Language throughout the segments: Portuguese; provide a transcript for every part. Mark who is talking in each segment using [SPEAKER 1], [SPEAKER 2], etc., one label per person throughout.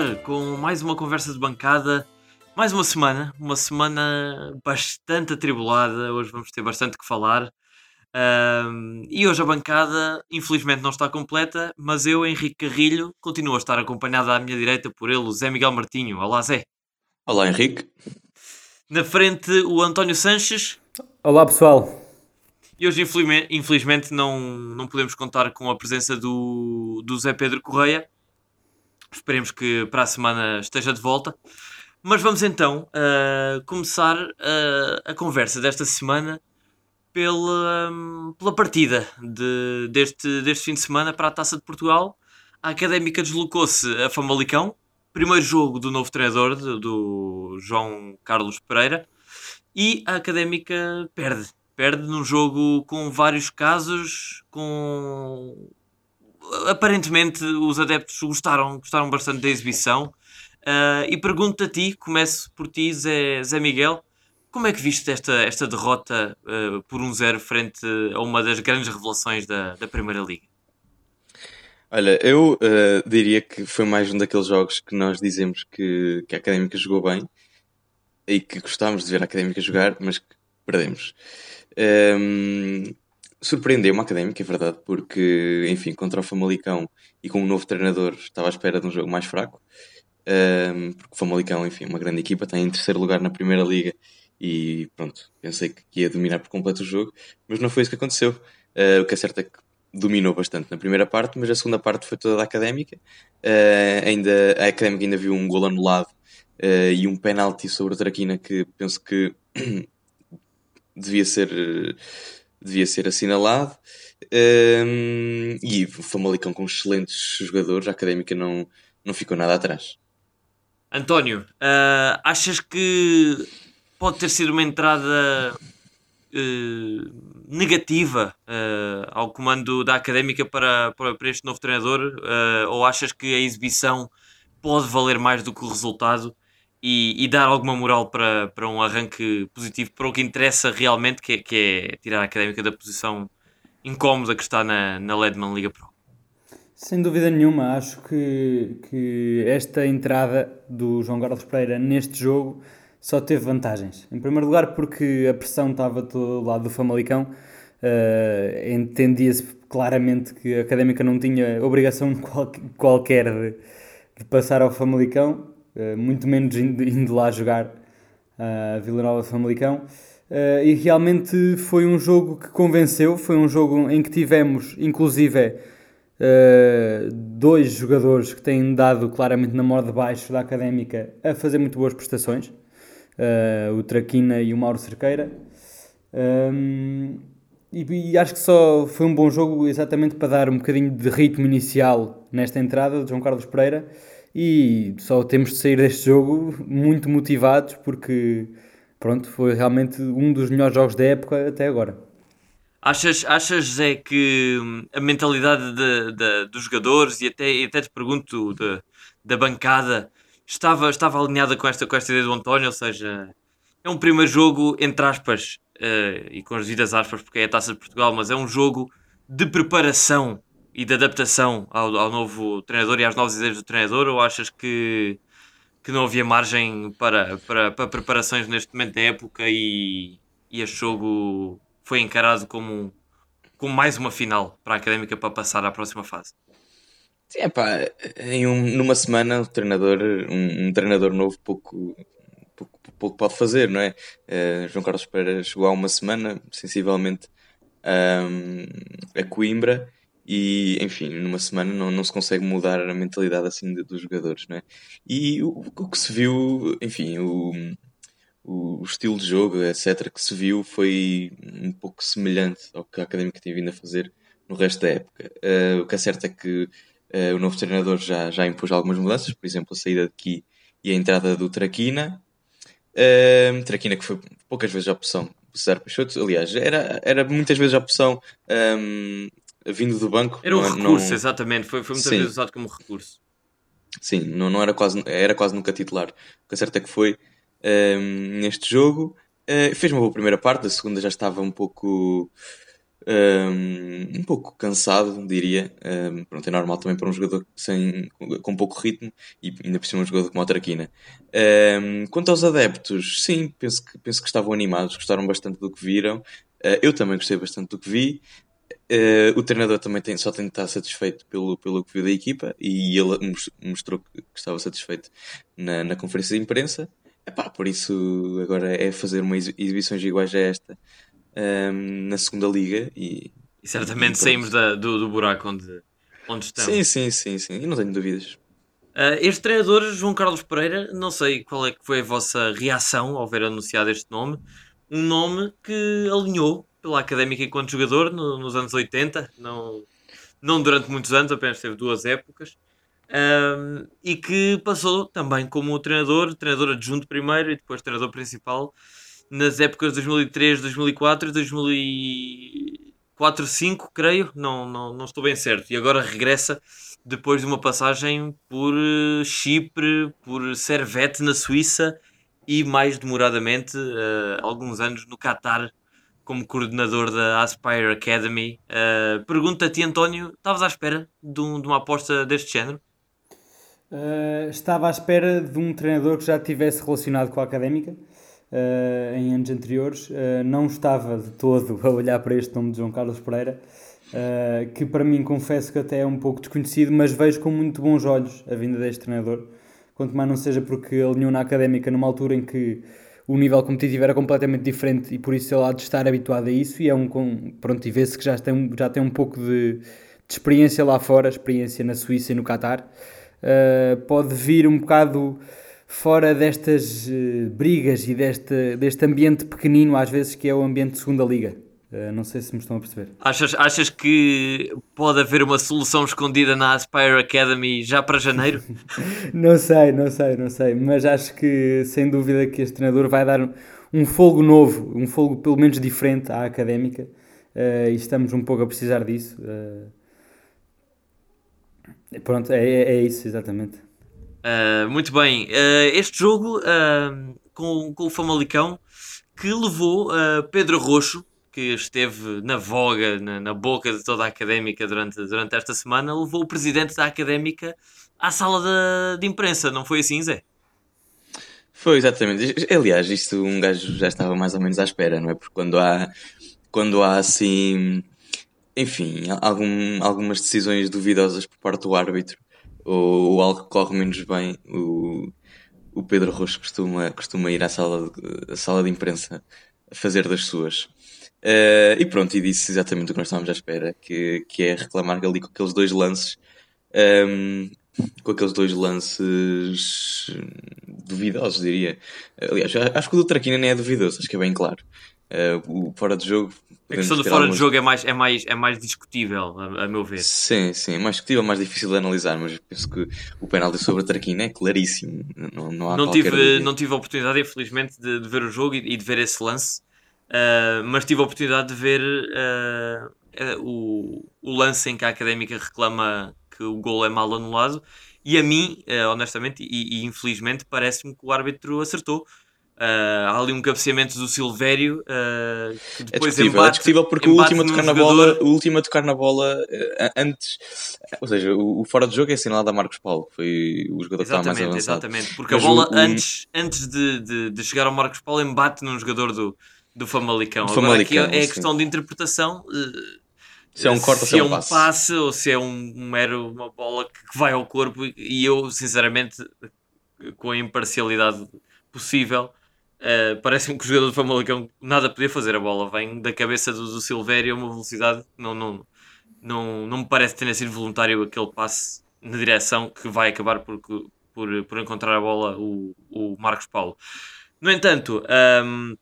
[SPEAKER 1] ar com mais uma conversa de bancada, mais uma semana, uma semana bastante atribulada. Hoje vamos ter bastante que falar. Um, e hoje a bancada, infelizmente, não está completa, mas eu, Henrique Carrilho, continuo a estar acompanhado à minha direita por ele, o Zé Miguel Martinho. Olá, Zé.
[SPEAKER 2] Olá, Henrique.
[SPEAKER 1] Na frente, o António Sanches.
[SPEAKER 3] Olá, pessoal.
[SPEAKER 1] E hoje, infelizmente, infelizmente não, não podemos contar com a presença do, do Zé Pedro Correia. Esperemos que para a semana esteja de volta. Mas vamos então uh, começar uh, a conversa desta semana pela, um, pela partida de, deste, deste fim de semana para a Taça de Portugal. A Académica deslocou-se a Famalicão, primeiro jogo do novo treinador, do, do João Carlos Pereira, e a Académica perde. Perde num jogo com vários casos, com aparentemente os adeptos gostaram, gostaram bastante da exibição. Uh, e pergunto a ti, começo por ti, Zé, Zé Miguel, como é que viste esta, esta derrota uh, por um zero frente a uma das grandes revelações da, da Primeira Liga?
[SPEAKER 2] Olha, eu uh, diria que foi mais um daqueles jogos que nós dizemos que, que a Académica jogou bem e que gostávamos de ver a Académica jogar, mas que perdemos. Um, surpreendeu uma Académica, é verdade, porque, enfim, contra o Famalicão e com um novo treinador estava à espera de um jogo mais fraco. Um, porque o Famalicão, enfim, uma grande equipa, está em terceiro lugar na Primeira Liga e pronto, pensei que ia dominar por completo o jogo, mas não foi isso que aconteceu. Uh, o que é certo é que dominou bastante na primeira parte, mas a segunda parte foi toda da académica. Uh, ainda, a académica ainda viu um gol anulado uh, e um penalti sobre o Traquina que penso que devia ser, devia ser assinalado. e o Famalicão com excelentes jogadores, a académica não, não ficou nada atrás.
[SPEAKER 1] António, achas que pode ter sido uma entrada uh, negativa uh, ao comando da académica para, para, para este novo treinador? Uh, ou achas que a exibição pode valer mais do que o resultado e, e, dar alguma moral para, para um arranque positivo para o que interessa realmente, que é, que é tirar a académica da posição incómoda que está na, na Ledman Liga Pro?
[SPEAKER 3] Sem dúvida nenhuma, acho que, que esta entrada do João Carlos Pereira neste jogo só teve vantagens. Em primeiro lugar, porque a pressão estava do lado do Famalicão, uh, entendia-se claramente que a Académica não tinha obrigação qual, qualquer de, de, passar ao Famalicão, muito menos indo, indo, lá jogar a uh, Vila Nova Famalicão. Uh, e realmente foi um jogo que convenceu, foi um jogo em que tivemos, inclusive, dois jogadores que têm dado claramente na morda baixo da Académica a fazer muito boas prestações o Traquina e o Mauro Cerqueira. E, e, acho que só foi um bom jogo exatamente para dar um bocadinho de ritmo inicial nesta entrada de João Carlos Pereira e só temos de sair deste jogo muito motivados porque pronto, foi realmente um dos melhores jogos da época até agora.
[SPEAKER 1] Achas, achas Zé, que hum, a mentalidade de, de, dos jogadores e até, até te pergunto de, da bancada estava, estava alinhada com esta, com esta ideia do António, ou seja, é um primeiro jogo, entre aspas, uh, e com as devidas aspas, porque é a taça de Portugal, mas é um jogo de preparação e de adaptação ao, ao novo treinador e às novas ideias do treinador, ou achas que, que não havia margem para, para, para preparações neste momento da época e, e este jogo foi encarado como, como mais uma final para a Académica para passar à próxima fase?
[SPEAKER 2] Sim, epá, em um, numa semana o treinador, um, um treinador novo pouco, pouco, pouco, pode fazer, não é? Uh, João Carlos Pereira chegou há uma semana, sensivelmente, um, a Coimbra e, enfim, numa semana não, não se consegue mudar a mentalidade assim de, dos jogadores, não é? E o, o que se viu, enfim, o, o, estilo de jogo, etc., que se viu foi um pouco semelhante ao que a Académica tinha vindo a fazer no resto da época. Uh, o que é certo é que Uh, o novo treinador já, já impôs algumas mudanças, por exemplo, a saída de Ki e a entrada do Traquina. Uh, Traquina que foi poucas vezes a opção do César Peixoto, aliás, era, era muitas vezes a opção um, vindo do banco.
[SPEAKER 1] Era um não, recurso, não... exatamente, foi, foi muitas Sim. vezes usado como recurso.
[SPEAKER 2] Sim, não, não era, quase, era quase nunca titular. O que é certo é que foi um, neste jogo. Uh, fez uma boa primeira parte, a segunda já estava um pouco um, um pouco cansado, diria. Um, pronto, é normal também para um jogador sem, com pouco ritmo e ainda por cima um jogador como o Traquina. Um, quanto aos adeptos, sim, penso que, penso que estavam animados, gostaram bastante do que viram. Uh, eu também gostei bastante do que vi. Uh, o treinador também tem, só tem de estar satisfeito pelo, pelo que viu da equipa e ele mostrou que estava satisfeito na, na conferência de imprensa. Epá, por isso agora é fazer uma exibições iguais a esta um, na segunda liga e,
[SPEAKER 1] e certamente e saímos da, do, do buraco onde, onde estamos.
[SPEAKER 2] Sim, sim, sim, sim, não tenho dúvidas.
[SPEAKER 1] Uh, este treinador, João Carlos Pereira, não sei qual é que foi a vossa reação ao ver anunciado este nome. Um nome que alinhou pela académica enquanto jogador no, nos anos 80, não, não durante muitos anos, apenas teve duas épocas. Um, e que passou também como treinador, treinador adjunto primeiro e depois treinador principal nas épocas de 2003, 2004 2004, 2005, creio, não, não, não estou bem certo. E agora regressa depois de uma passagem por eh, Chipre, por Servette na Suíça e mais demoradamente uh, alguns anos no Qatar como coordenador da Aspire Academy. Uh, Pergunta-te, António, estavas à espera de, um, de, uma aposta deste género?
[SPEAKER 3] Uh, estava à espera de um treinador que já tivesse relacionado com a académica uh, em anos anteriores. Não estava de todo a olhar para este nome de João Carlos Pereira, que para mim confesso que até é um pouco desconhecido, mas vejo com muito bons olhos a vinda deste treinador. Quanto mais não seja porque alinhou na académica numa altura em que o nível competitivo era completamente diferente e por isso ele há de estar habituado a isso e é um pronto e vê-se que já tem, já tem um pouco de, de experiência lá fora, experiência na Suíça e no Qatar uh, pode vir um bocado fora destas uh, brigas e deste, deste ambiente pequenino, às vezes, que é o ambiente de segunda liga. Uh, não sei se me estão a perceber.
[SPEAKER 1] Achas, achas que pode haver uma solução escondida na Aspire Academy já para janeiro?
[SPEAKER 3] não sei, não sei, não sei. Mas acho que sem dúvida que este treinador vai dar um fogo novo, um fogo pelo menos diferente à académica. Uh, e estamos um pouco a precisar disso. Uh, Pronto, é, é, é isso, exatamente.
[SPEAKER 1] Muito bem. Este jogo com, com o Famalicão que levou Pedro Roxo, que esteve na voga, na, na, boca de toda a académica durante, durante esta semana, levou o presidente da académica à sala de, imprensa, não foi assim, Zé?
[SPEAKER 2] Foi, exatamente. Aliás, isto um gajo já estava mais ou menos à espera, não é? Porque quando há, quando há assim enfim, algum, algumas decisões duvidosas por parte do árbitro ou, ou algo que corre menos bem, o, o Pedro Rocha costuma, costuma ir à sala, de, à sala de imprensa fazer das suas. Uh, e pronto, e disse exatamente o que nós estávamos à espera, que, que é reclamar ali com aqueles dois lances, um, ehm, com aqueles dois lances duvidosos, diria. Aliás, acho que o do Traquina nem é duvidoso, acho que é bem claro. Uh, o fora de jogo
[SPEAKER 1] a questão do fora de jogo é mais, é, mais, é mais discutível, a, a, meu ver.
[SPEAKER 2] Sim, sim, é mais discutível, mais difícil de analisar, mas penso que o penalti sobre a Traquina é claríssimo. Não, não, há
[SPEAKER 1] não, tive, não tive a oportunidade, infelizmente, de, de ver o jogo e, e, de ver esse lance, uh, mas tive a oportunidade de ver uh, uh, o, o lance em que a académica reclama que o gol é mal anulado. E a mim, honestamente e, e infelizmente, parece-me que o árbitro acertou há ali um cabeceamento do Silvério que
[SPEAKER 2] depois é discutível, embate, é discutível porque o último, a tocar na bola, o último a tocar na bola antes, ou seja, o, o, fora de jogo é assinalado a Marcos Paulo, que foi o jogador que estava mais avançado.
[SPEAKER 1] Exatamente, porque Mas a bola o, antes, antes de, de, de, chegar ao Marcos Paulo embate num jogador do, do Famalicão. Do Agora aqui é, é questão de interpretação.
[SPEAKER 2] se é um corte
[SPEAKER 1] se,
[SPEAKER 2] se é
[SPEAKER 1] um passe. passe. ou se é um, um mero uma bola que vai ao corpo e eu sinceramente com a imparcialidade possível Uh, Parece-me que o jogador do Famalicão nada podia fazer. A bola vem da cabeça do, do Silvério a uma velocidade não, não, não, não me parece ter sido voluntário aquele passe na direção que vai acabar por, por, por encontrar a bola o, o Marcos Paulo. No entanto, um, ehm,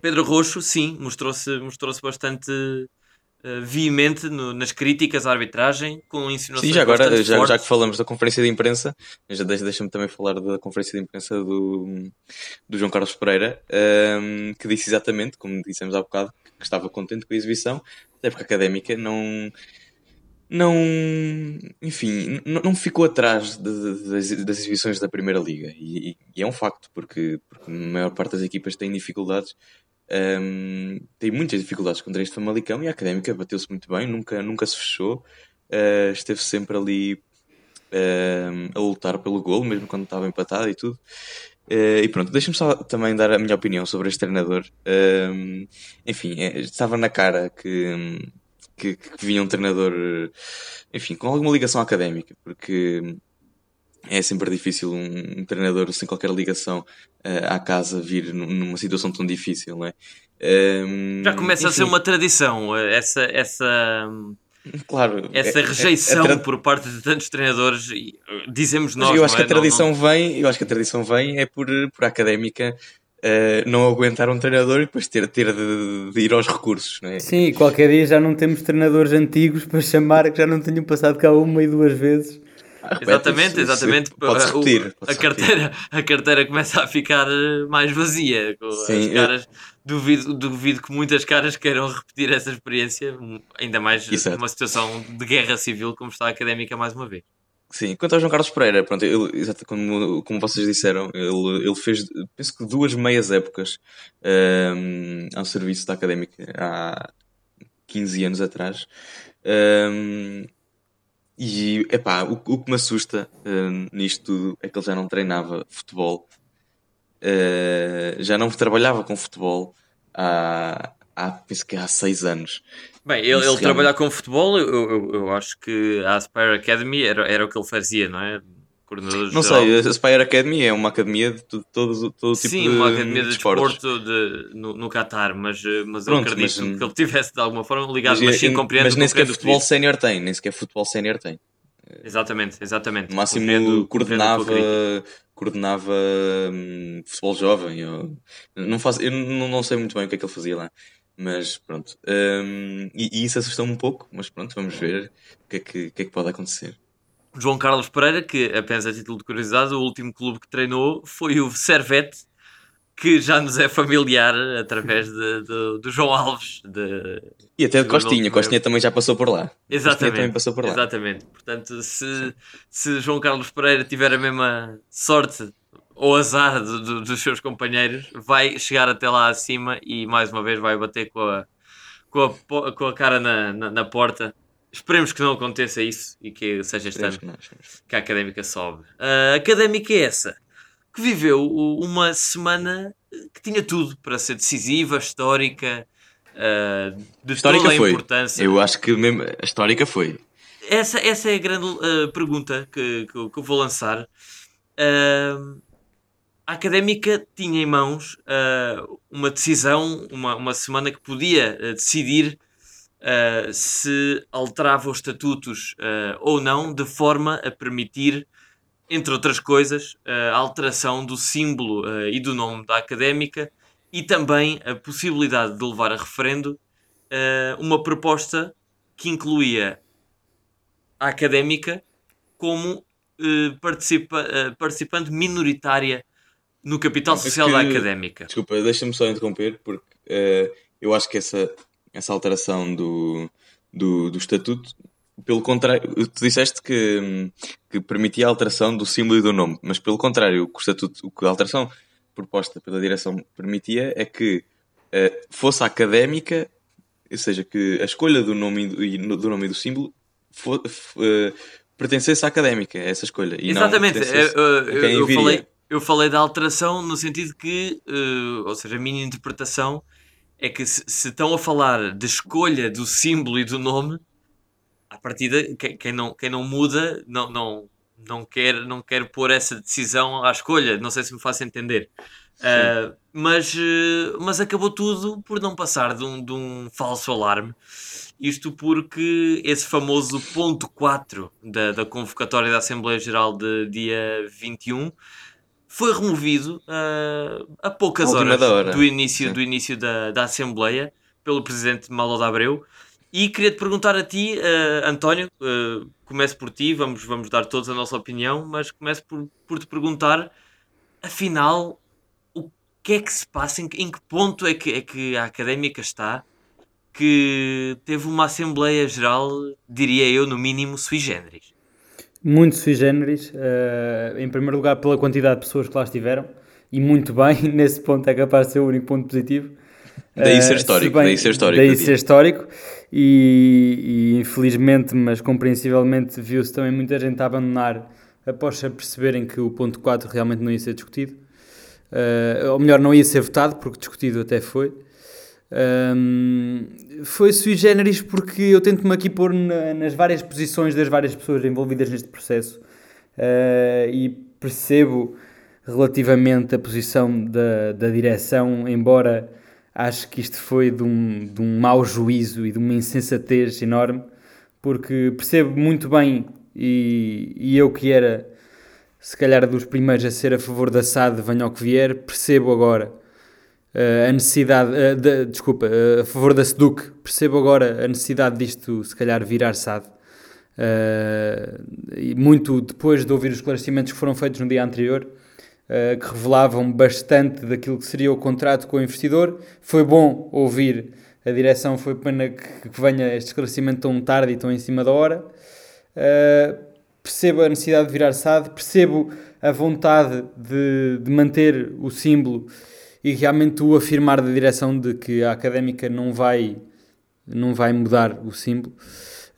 [SPEAKER 1] Pedro Roxo, sim, mostrou-se mostrou bastante uh, veemente no, nas críticas à arbitragem, com insinuações
[SPEAKER 2] Sim, já agora, já, já, que falamos da conferência de imprensa, já deixa-me também falar da conferência de imprensa do, do João Carlos Pereira, um, ehm, que disse exatamente, como dissemos há bocado, que estava contente com a exibição, até porque a académica não não, enfim, não, ficou atrás de, das exibições da Primeira Liga. E, e, é um facto, porque, porque a maior parte das equipas tem dificuldades um, tem muitas dificuldades contra este Famalicão e a Académica bateu-se muito bem, nunca, nunca se fechou, uh, esteve sempre ali uh, a lutar pelo gol, mesmo quando estava empatado e tudo. Uh, e pronto, deixa-me só também dar a minha opinião sobre este treinador. enfim, é, estava na cara que, que, que vinha um treinador, enfim, com alguma ligação académica, porque é sempre difícil um, treinador sem qualquer ligação uh, à casa vir numa situação tão difícil, não é?
[SPEAKER 1] Um, Já começa enfim. a ser uma tradição eh, essa, essa,
[SPEAKER 2] claro,
[SPEAKER 1] essa é, é rejeição é, é, por parte de tantos treinadores, eh, dizemos nós.
[SPEAKER 2] Mas eu acho
[SPEAKER 1] que
[SPEAKER 2] a é? tradição não, não... vem, eu acho que a tradição vem é por, por académica Uh, não aguentar um treinador e depois ter, ter de, de, ir aos recursos. Não é?
[SPEAKER 3] Sim, qualquer dia já não temos treinadores antigos para chamar que já não tenham passado cá uma e duas vezes.
[SPEAKER 1] Exatamente, exatamente.
[SPEAKER 2] Pode repetir.
[SPEAKER 1] a, carteira, a carteira começa a ficar eh, mais vazia. Sim, as caras, eu... duvido, duvido que muitas caras queiram repetir essa experiência, ainda mais Exato. numa situação de guerra civil como está a académica mais uma vez.
[SPEAKER 2] Sim, quanto ao João Carlos Pereira, pronto, ele, exato, como, como vocês disseram, ele, ele fez, penso que duas meias épocas um, ao serviço da académica há 15 anos atrás. Um, e, epá, o, o que me assusta uh, nisto tudo é que ele já não treinava futebol, uh, já não trabalhava com futebol há, há, penso que há seis anos.
[SPEAKER 1] Bem, ele, ele trabalhar com futebol, eu, eu, eu, acho que a Aspire Academy era, era o que ele fazia, não é?
[SPEAKER 2] Coordenador Não sei, a Aspire Academy é uma academia de todo, todo, todo tipo
[SPEAKER 1] Sim,
[SPEAKER 2] de
[SPEAKER 1] Sim, uma academia de, de desporto de, no, no Qatar, mas, eh, mas Pronto, eu acredito mas, que ele tivesse de alguma forma ligado, mas, mas sim, compreendo.
[SPEAKER 2] Mas nem sequer futebol sénior tem, nem sequer futebol sénior tem.
[SPEAKER 1] Exatamente, exatamente.
[SPEAKER 2] No máximo compreendo, coordenava, compreendo coordenava hum, futebol jovem. Eu não, faço, eu não, não sei muito bem o que é que ele fazia lá. Mas pronto. Um, e, e, isso assustou-me um pouco, mas pronto, vamos ver o que é que, que, é que pode acontecer.
[SPEAKER 1] João Carlos Pereira, que apenas a título de curiosidade, o último clube que treinou foi o Servette, que já nos é familiar através de, de, do João Alves. De,
[SPEAKER 2] e até de Costinha, Costinha também já passou por lá.
[SPEAKER 1] Exatamente. também passou por lá. Exatamente. Portanto, se, se João Carlos Pereira tiver a mesma sorte ou azar do, dos seus companheiros, vai chegar até lá acima e mais uma vez vai bater com a, com a, com a cara na, na, na porta Esperemos que não aconteça isso e que seja este ano que, a académica sobe. A académica é essa que viveu uma semana que tinha tudo para ser decisiva, histórica, uh, de histórica toda a foi. importância.
[SPEAKER 2] Eu acho que mesmo a histórica foi.
[SPEAKER 1] Essa, essa é a grande uh, pergunta que, que, que, eu vou lançar. Uh, a académica tinha em mãos uma decisão, uma, uma semana que podia decidir se alterava os estatutos ou não, de forma a permitir entre outras coisas, a alteração do símbolo uh, e do nome da académica e também a possibilidade de levar a referendo uh, uma proposta que incluía a académica como uh, participa, participante minoritária no capital social que, da académica.
[SPEAKER 2] Desculpa, deixa-me só interromper, porque eu acho que essa, essa alteração do, do, do estatuto pelo contrário, tu disseste que, que permitia a alteração do símbolo e do nome, mas pelo contrário, o que, o estatuto, o que a alteração proposta pela direção permitia é que uh, fosse académica, ou seja, que a escolha do nome e do, do, nome e do símbolo for, uh, pertencesse à académica, essa escolha.
[SPEAKER 1] Exatamente, eu, eu, eu, falei, eu falei da alteração no sentido que, uh, ou seja, a minha interpretação é que se, se estão a falar de escolha do símbolo e do nome à partida, quem, quem, não, quem não muda não, não, não, quer, não quer pôr essa decisão à escolha. Não sei se me faço entender. Uh, mas, uh, mas acabou tudo por não passar de um, de um falso alarme. Isto porque esse famoso ponto 4 da, da convocatória da Assembleia Geral de dia 21 foi removido uh, a poucas horas hora. do início, do início da, da Assembleia pelo Presidente Malo de Abreu. E queria te perguntar a ti, uh, António, uh, começo por ti, vamos, vamos dar todos a nossa opinião, mas começo por, por te perguntar, afinal, o que é que se passa, em, em que ponto é que, é que a académica está que teve uma Assembleia Geral, diria eu, no mínimo sui generis?
[SPEAKER 3] Muito sui generis, uh, em primeiro lugar pela quantidade de pessoas que lá estiveram, e muito bem, nesse ponto é capaz de ser o único ponto positivo.
[SPEAKER 2] Daí ser histórico,
[SPEAKER 3] bem,
[SPEAKER 2] daí ser histórico.
[SPEAKER 3] Daí ser histórico e, e infelizmente, mas compreensivelmente, viu-se também muita gente a abandonar após perceberem que o ponto 4 realmente não ia ser discutido. Uh, ou melhor, não ia ser votado, porque discutido até foi. Um, foi sui generis porque eu tento-me aqui pôr na, nas várias posições das várias pessoas envolvidas neste processo uh, e percebo relativamente a posição da, da direção, embora acho que isto foi de um, de um mau juízo e de uma insensatez enorme, porque percebo muito bem, e, e eu que era se calhar dos primeiros a ser a favor da SAD, venha ao que vier, percebo agora a necessidade, uh, de, desculpa, uh, a favor da SEDUC, percebo agora a necessidade disto se calhar virar SAD. e muito depois de ouvir os esclarecimentos que foram feitos no dia anterior, que revelavam bastante daquilo que seria o contrato com o investidor. Foi bom ouvir a direção, foi pena que, que venha este esclarecimento tão tarde e tão em cima da hora. Uh, percebo a necessidade de virar SAD, percebo a vontade de, de manter o símbolo e realmente o afirmar da direção de que a académica não vai, não vai mudar o símbolo.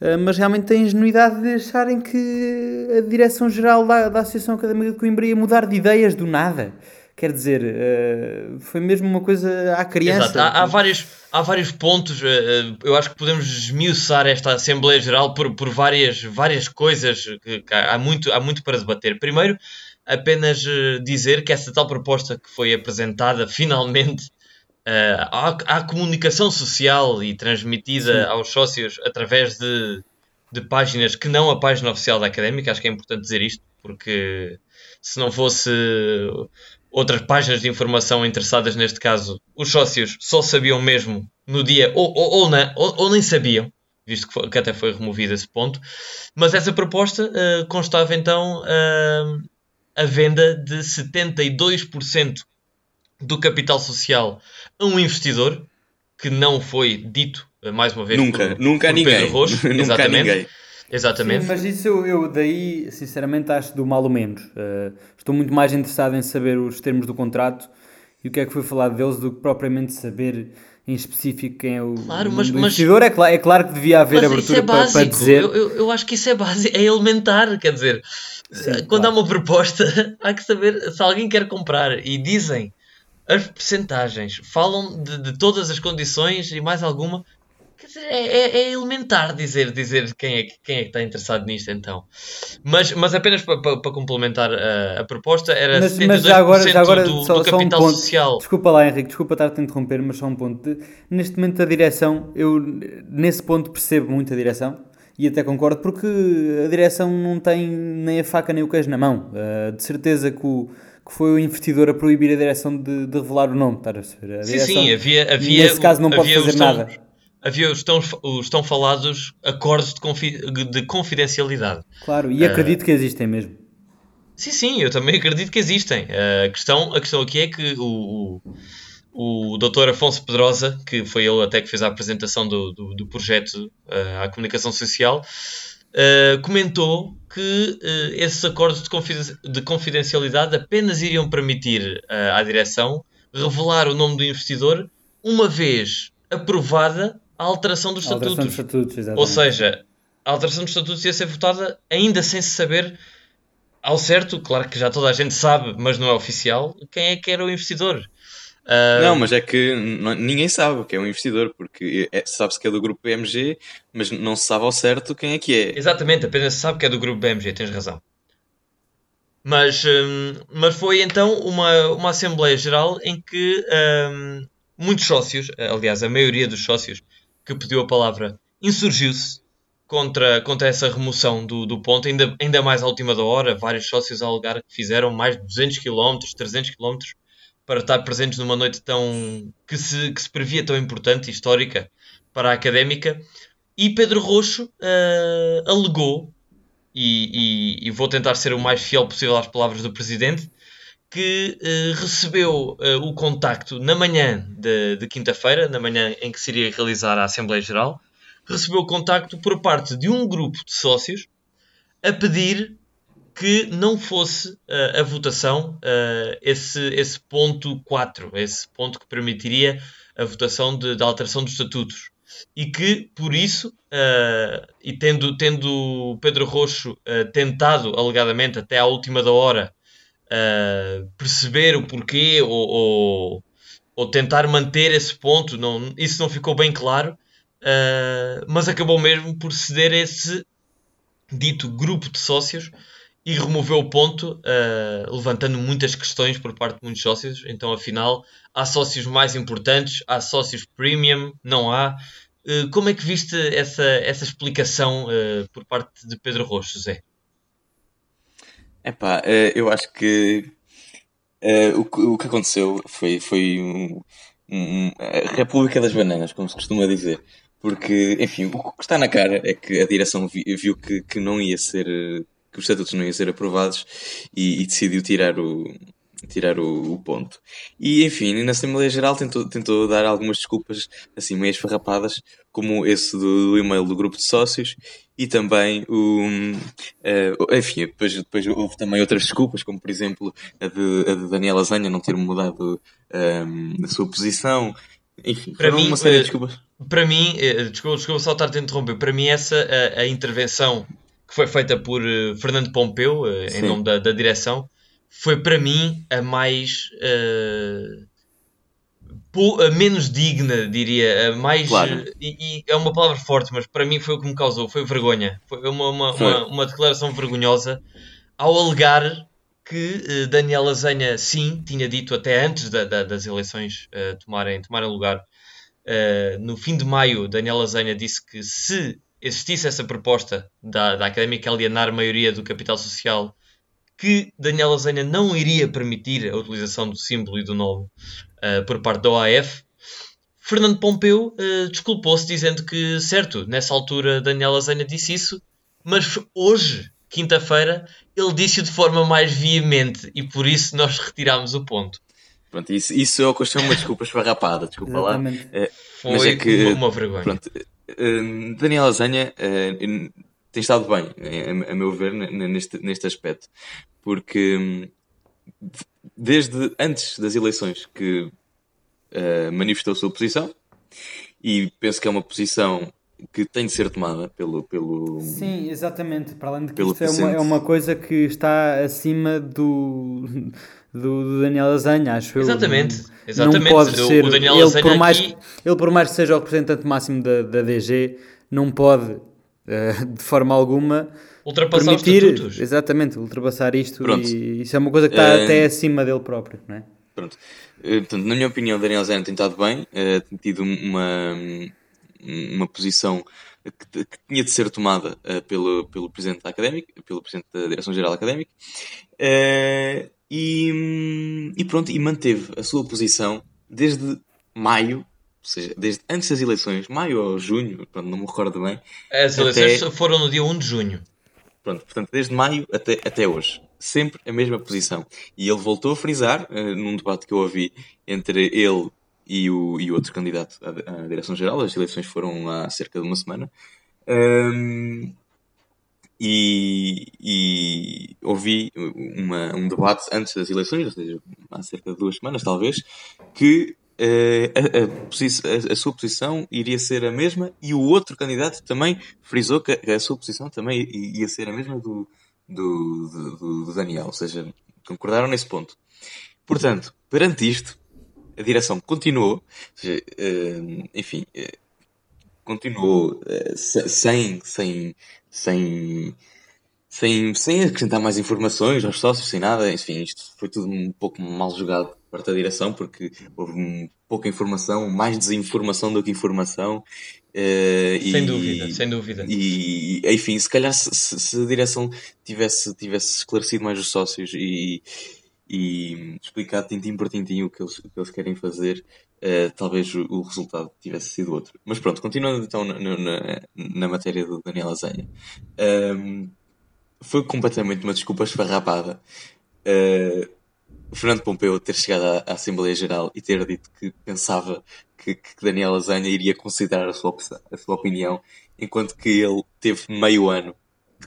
[SPEAKER 3] Uh, mas realmente tem ingenuidade de acharem que a direção-geral da, da Associação Académica de Coimbra ia mudar de ideias do nada. Quer dizer, uh, foi mesmo uma coisa à criança.
[SPEAKER 1] Exato. Há, há, vários, há vários pontos. Uh, eu acho que podemos esmiuçar esta Assembleia Geral por, por várias, várias coisas que há, muito, há muito para debater. Primeiro, apenas dizer que essa tal proposta que foi apresentada finalmente uh, à, à, comunicação social e transmitida Sim. aos sócios através de, de páginas que não a página oficial da Académica, acho que é importante dizer isto, porque se não fosse outras páginas de informação interessadas neste caso, os sócios só sabiam mesmo no dia, ou, ou, ou, na, ou, ou nem sabiam, visto que, foi, que, até foi removido esse ponto. Mas essa proposta uh, constava então uh, a venda de 72% do capital social a um investidor, que não foi dito, uh, mais uma vez,
[SPEAKER 2] nunca, por, nunca por ninguém. Pedro nunca exatamente. Ninguém.
[SPEAKER 1] Exatamente.
[SPEAKER 3] Sim, mas isso eu, eu, daí, sinceramente, acho do mal ou menos. Uh, estou muito mais interessado em saber os termos do contrato e o que é que foi falado deles do que propriamente saber em específico quem é o,
[SPEAKER 1] claro, mas,
[SPEAKER 3] o investidor. Mas, é, claro, é claro que devia haver abertura é para, para, dizer.
[SPEAKER 1] Eu, eu, eu, acho que isso é básico, é elementar. Quer dizer, Sim, quando claro. há uma proposta, há que saber se alguém quer comprar e dizem as percentagens, falam de, de todas as condições e mais alguma Quer dizer, é, é, é, elementar dizer, dizer quem, é, quem é que está interessado nisto então. Mas, mas apenas para, para, para complementar a, a, proposta, era mas, 72% mas já agora, já agora, do, só, do capital
[SPEAKER 3] um ponto.
[SPEAKER 1] social.
[SPEAKER 3] Desculpa lá, Henrique, desculpa estar-te a interromper, mas só um ponto. neste momento a direção, eu nesse ponto percebo muito a direção e até concordo porque a direção não tem nem a faca nem o queijo na mão. Uh, de certeza que o que foi o investidor a proibir a direção de, de revelar o nome, estás a
[SPEAKER 1] sim, sim, havia, havia.
[SPEAKER 3] Nesse caso não pode fazer nada
[SPEAKER 1] havia os tão, os tão falados acordos de, confi de confidencialidade.
[SPEAKER 3] Claro, e acredito uh, que existem mesmo.
[SPEAKER 1] Sim, sim, eu também acredito que existem. Uh, a, questão, a questão aqui é que o, o, o Dr. Afonso Pedrosa, que foi ele até que fez a apresentação do, do, do projeto uh, à comunicação social, comentou que esses acordos de, confiden de confidencialidade apenas iriam permitir à direção revelar o nome do investidor uma vez aprovada a alteração dos estatutos. Alteração dos estatutos Ou seja, a alteração dos estatutos ia ser votada ainda sem se saber ao certo, claro que já toda a gente sabe, mas não é oficial, quem é que era o investidor.
[SPEAKER 2] Uh... Não, mas é que ninguém sabe que é um investidor, porque é, sabe-se que é do grupo BMG, mas não se sabe ao certo quem é que é.
[SPEAKER 1] Exatamente, apenas se sabe que é do grupo BMG, tens razão. Mas, hum, mas foi então uma, uma Assembleia Geral em que hum, muitos sócios, aliás, a maioria dos sócios, que pediu a palavra insurgiu-se contra, contra essa remoção do, do ponto, ainda, ainda mais à última da hora, vários sócios a alegar que fizeram mais de 200 km, 300 km para estar presentes numa noite tão que se, que se previa tão importante e histórica para a académica. E Pedro Roxo uh, alegou, e, e, e, vou tentar ser o mais fiel possível às palavras do presidente, que uh, recebeu uh, o contacto na manhã de, de quinta-feira, na manhã em que se iria realizar a Assembleia Geral, recebeu o contacto por parte de um grupo de sócios a pedir que não fosse uh, a votação esse, esse ponto 4, esse ponto que permitiria a votação de, de alteração dos estatutos. E que, por isso, uh, e tendo, tendo Pedro Roxo uh, tentado, alegadamente, até à última da hora, uh, perceber o porquê ou, ou, ou, tentar manter esse ponto, não, isso não ficou bem claro, mas acabou mesmo por ceder esse dito grupo de sócios e removeu o ponto, uh, levantando muitas questões por parte de muitos sócios. Então, afinal, há sócios mais importantes, há sócios premium, não há. Uh, como é que viste essa, essa explicação uh, por parte de Pedro Rocha, José?
[SPEAKER 2] Epá, eu acho que o, que o que aconteceu foi, foi um, um, a República das Bananas, como se costuma dizer. Porque, enfim, o que está na cara é que a direção viu que, que não ia ser que os estatutos não iam ser aprovados e, e decidiu tirar o, tirar o, o, ponto. E enfim, na Assembleia Geral tentou, tentou dar algumas desculpas assim meio esfarrapadas, como esse do, do e-mail do grupo de sócios e também o. Uh, enfim, depois, depois houve também outras desculpas, como por exemplo a de, a de Daniela Zanha não ter mudado um, a sua posição. Enfim,
[SPEAKER 1] para mim, uma série de eh, desculpas. Para mim, eh, desculpa, desculpa só estar a interromper, para mim essa a, a intervenção que foi feita por uh, Fernando Pompeu, uh, em nome da, da, direção, foi para mim a mais. Uh, a menos digna, diria. A mais.
[SPEAKER 2] Claro.
[SPEAKER 1] E, e, é uma palavra forte, mas para mim foi o que me causou. Foi vergonha. Foi uma, uma, foi. uma, uma declaração vergonhosa ao alegar que Daniel Azenha, sim, tinha dito até antes da, da, das eleições tomarem, tomarem lugar. no fim de maio, Daniel Azenha disse que se existisse essa proposta da, da Académica alienar a maioria do capital social, que Daniel Azenha não iria permitir a utilização do símbolo e do nome uh, por parte da OAF, Fernando Pompeu uh, desculpou-se dizendo que, certo, nessa altura Daniel Azenha disse isso, mas hoje, quinta-feira, ele disse de forma mais veemente e por isso nós retirámos o ponto.
[SPEAKER 2] Pronto, isso, isso é o que eu chamo uma desculpa esfarrapada, desculpa
[SPEAKER 3] lá.
[SPEAKER 2] É,
[SPEAKER 1] Foi mas é que, uma, uma vergonha.
[SPEAKER 2] Pronto, uh, Daniel Azanha uh, tem estado bem, a, a meu ver, neste, neste aspecto. Porque hum, desde antes das eleições que uh, manifestou a sua posição, e penso que é uma posição que tem de ser tomada pelo. pelo
[SPEAKER 3] Sim, exatamente. Para além de que isso é uma, é uma coisa que está acima do, do, do Daniel Azanha, acho
[SPEAKER 1] exatamente, eu. Exatamente. Não
[SPEAKER 3] pode ser.
[SPEAKER 1] O Daniel
[SPEAKER 3] ele, por mais,
[SPEAKER 1] aqui...
[SPEAKER 3] ele, por mais que seja o representante máximo da, da DG, não pode, uh, de forma alguma.
[SPEAKER 1] Ultrapassar permitir, os estatutos.
[SPEAKER 3] Exatamente, ultrapassar isto Pronto. e isso é uma coisa que está uh... até acima dele próprio, não é?
[SPEAKER 2] Pronto. Uh, portanto, na minha opinião, o Daniel Zé tem estado bem, tem tido uma, uma posição que, que, tinha de ser tomada uh, pelo, pelo Presidente da Académica, pelo Presidente da Direção-Geral Académica, uh, e, e, pronto, e manteve a sua posição desde maio, ou seja, desde antes das eleições, maio ou junho, pronto, não me recordo bem.
[SPEAKER 1] As eleições até... foram no dia 1 de junho.
[SPEAKER 2] Pronto, portanto, desde maio até, até hoje. Sempre a mesma posição. E ele voltou a frisar, uh, num debate que eu ouvi entre ele e o, e outro candidato à, à Direção-Geral. As eleições foram há cerca de uma semana. Um, e, e, ouvi uma, um debate antes das eleições, ou seja, há cerca de duas semanas talvez, que uh, a, a, a, sua posição iria ser a mesma e o outro candidato também frisou que a, sua posição também ia ser a mesma do, do, do, do Daniel, ou seja, concordaram nesse ponto. Portanto, perante isto, a direção continuou, seja, uh, enfim, uh, continuou uh, sem, sem, sem, sem, sem acrescentar mais informações aos sócios, sem nada, enfim, isto foi tudo um pouco mal jogado por parte da direção, porque houve um, pouca informação, mais desinformação do que informação.
[SPEAKER 1] sem e, dúvida, sem dúvida.
[SPEAKER 2] E, enfim, se calhar se, se, a direção tivesse, tivesse esclarecido mais os sócios e e explicar tintim por tintim o que eles, o que eles querem fazer, uh, talvez o, resultado tivesse sido outro. Mas pronto, continuando então na, na, na matéria do Daniel Azanha. Um, ehm, foi completamente uma desculpa esfarrapada. Uh, Fernando Pompeu ter chegado à, à, Assembleia Geral e ter dito que pensava que, que Daniel Azanha iria considerar a sua, a sua opinião, enquanto que ele teve meio ano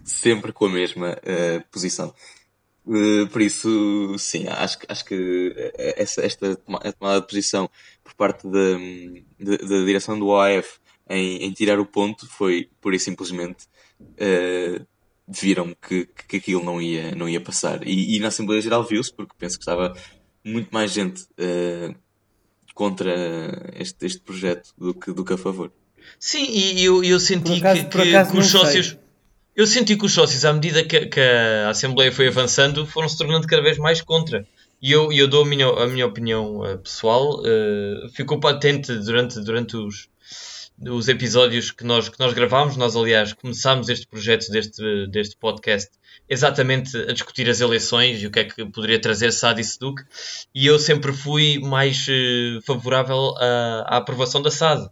[SPEAKER 2] sempre com a mesma uh, posição. Uh, por isso, sim, acho, acho que essa, esta tomada de posição por parte da, da, da direção do OAF em, em, tirar o ponto foi, pura e simplesmente, uh, viram que, que aquilo não ia, não ia passar. E, e na Assembleia Geral viu-se, porque penso que estava muito mais gente uh, contra este, este projeto do que, do que a favor.
[SPEAKER 1] Sim, e eu, eu senti acaso, que, que, que os sócios. Sei. Eu senti que os sócios, à medida que, que, a Assembleia foi avançando, foram se tornando cada vez mais contra. E eu, eu dou a minha, a minha opinião uh, pessoal. Uh, ficou patente durante, durante os, os episódios que nós, que nós gravámos. Nós, aliás, começámos este projeto deste, deste podcast exatamente a discutir as eleições e o que é que poderia trazer SAD e SEDUC. E eu sempre fui mais uh, favorável à, à aprovação da SAD.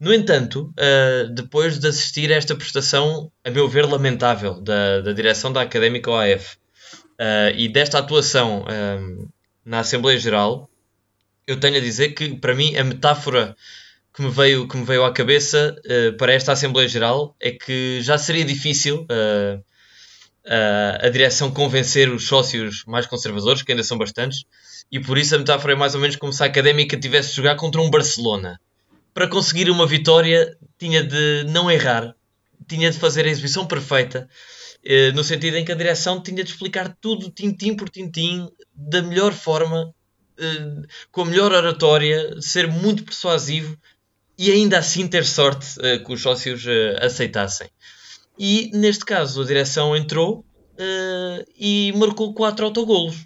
[SPEAKER 1] No entanto, uh, depois de assistir a esta prestação, a meu ver, lamentável, da, da direção da Académica OAF uh, e desta atuação um, na Assembleia Geral, eu tenho a dizer que, para mim, a metáfora que me veio, que me veio à cabeça uh, para esta Assembleia Geral é que já seria difícil uh, a direção convencer os sócios mais conservadores, que ainda são bastantes, e por isso a metáfora é mais ou menos como se a Académica tivesse de jogar contra um Barcelona. Para conseguir uma vitória, tinha de não errar, tinha de fazer a exibição perfeita, no sentido em que a direção tinha de explicar tudo tintim por tintim, da melhor forma, com a melhor oratória, ser muito persuasivo e ainda assim ter sorte uh, que os sócios aceitassem. E neste caso a direção entrou e marcou quatro autogolos.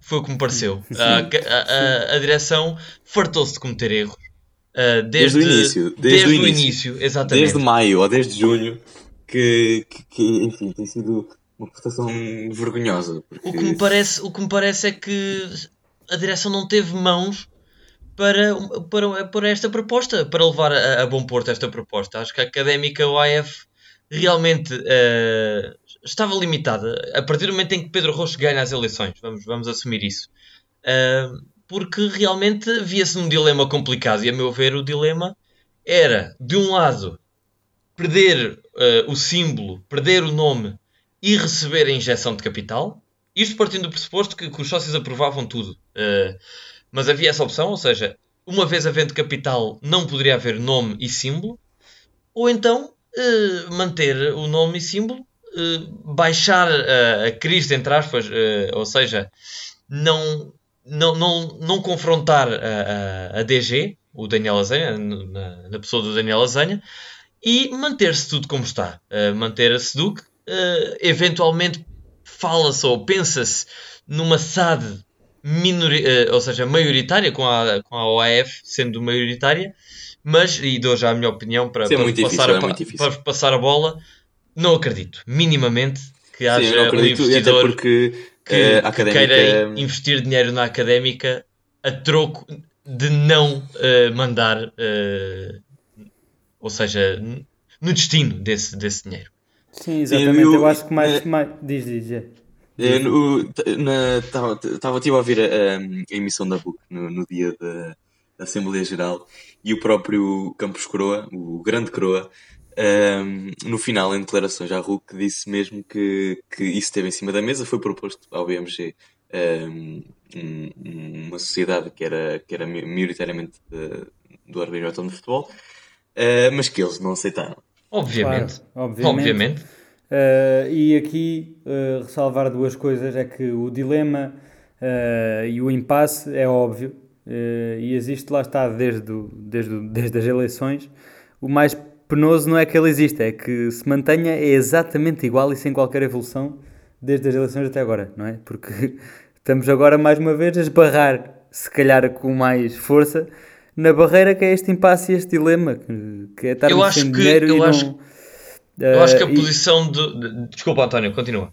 [SPEAKER 1] Foi o que me pareceu. A, a, a, a, direção fartou-se de cometer erros.
[SPEAKER 2] desde, desde, o início. Desde, desde o início. início.
[SPEAKER 1] exatamente.
[SPEAKER 2] Desde maio ou desde junho, que, que, que enfim, tem sido uma prestação vergonhosa.
[SPEAKER 1] Porque... O, que me parece, o que me parece é que a direção não teve mãos para, para, para esta proposta, para levar a, a bom porto esta proposta. Acho que a académica OAF realmente uh, estava limitada a partir do momento em que Pedro Rocha ganha as eleições. Vamos, vamos assumir isso. Uh, porque realmente via-se um dilema complicado e, a meu ver, o dilema era, de um lado, perder uh, o símbolo, perder o nome e receber a injeção de capital. Isto partindo do pressuposto que, que os sócios aprovavam tudo. Uh, mas havia essa opção, ou seja, uma vez havendo capital não poderia haver nome e símbolo, ou então uh, manter o nome e símbolo, baixar a crise, entre aspas, ou seja, não, não, não, não confrontar a, a, a DG, o Daniel Azanha, na, na, pessoa do Daniel Azanha, e manter-se tudo como está. manter a Seduc, eventualmente fala-se ou pensa-se numa SAD minori, uh, ou seja, maioritária, com a, com a OAF sendo maioritária, mas, e dou já a minha opinião para,
[SPEAKER 2] Sim,
[SPEAKER 1] para,
[SPEAKER 2] é
[SPEAKER 1] passar,
[SPEAKER 2] difícil,
[SPEAKER 1] a, para passar a bola, não acredito, minimamente, que haja acredito, um investidor
[SPEAKER 2] porque,
[SPEAKER 1] que, uh, académica... que, queira investir dinheiro na académica a troco de não uh, mandar, ou seja, no destino desse, desse dinheiro.
[SPEAKER 3] Sim, exatamente. Eu, eu, acho que mais. mais... Diz, diz. É.
[SPEAKER 2] Estava a ouvir a, a, emissão da BUC no, no dia da, da, Assembleia Geral e o próprio Campos Croa, o grande Croa, um, no final, em declarações à RUC, disse mesmo que, que isso esteve em cima da mesa, foi proposto ao BMG um, uma sociedade que era, que era maioritariamente do RBJ de futebol, uh, mas que eles não aceitaram.
[SPEAKER 1] Obviamente. Claro, obviamente. obviamente.
[SPEAKER 3] Uh, e aqui uh, ressalvar duas coisas: é que o dilema uh, e o impasse é óbvio e existe, lá está, desde, o, desde, o, desde as eleições. O mais penoso não é que ele existe, é que se mantenha é exatamente igual e sem qualquer evolução desde as eleições até agora, não é? Porque estamos agora mais uma vez a esbarrar, se calhar com mais força, na barreira que é este impasse e este dilema, que, que é estar sem dinheiro e
[SPEAKER 1] acho...
[SPEAKER 3] não
[SPEAKER 1] eu acho que a uh, posição de, de, Desculpa, António, continua.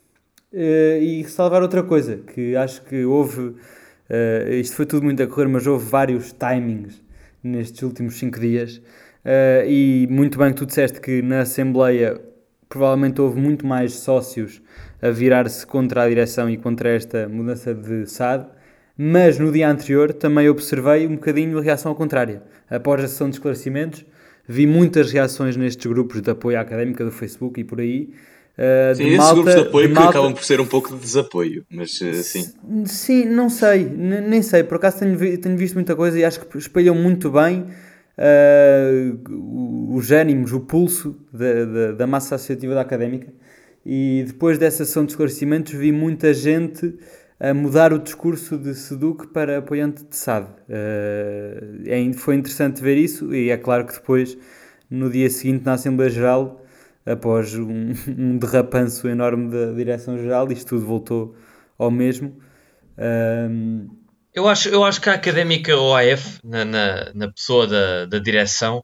[SPEAKER 3] Uh, e ressalvar outra coisa, que acho que houve. Uh, isto foi tudo muito a correr, mas houve vários timings nestes últimos 5 dias. Uh, e muito bem que tu disseste que na Assembleia provavelmente houve muito mais sócios a virar-se contra a direção e contra esta mudança de SAD, mas no dia anterior também observei um bocadinho a reação ao contrária. Após a sessão de esclarecimentos, vi muitas reações nestes grupos de apoio à académica do Facebook e por aí, Uh,
[SPEAKER 2] sim, esses grupos de apoio de que malta... acabam por ser um pouco de desapoio, mas uh, sim.
[SPEAKER 3] Sim, não sei, nem sei. Por acaso tenho, vi tenho visto muita coisa e acho que espelham muito bem uh, os ânimos, o pulso da, da, da, massa associativa da académica. E depois dessa sessão de esclarecimentos vi muita gente a mudar o discurso de Seduc para apoiante de SAD. Uh, foi interessante ver isso e é claro que depois, no dia seguinte, na Assembleia Geral, após um, um derrapanço enorme da Direção-Geral, isto tudo voltou ao mesmo. Um...
[SPEAKER 1] Eu, acho, eu acho que a académica OAF, na, na, na pessoa da, da direção,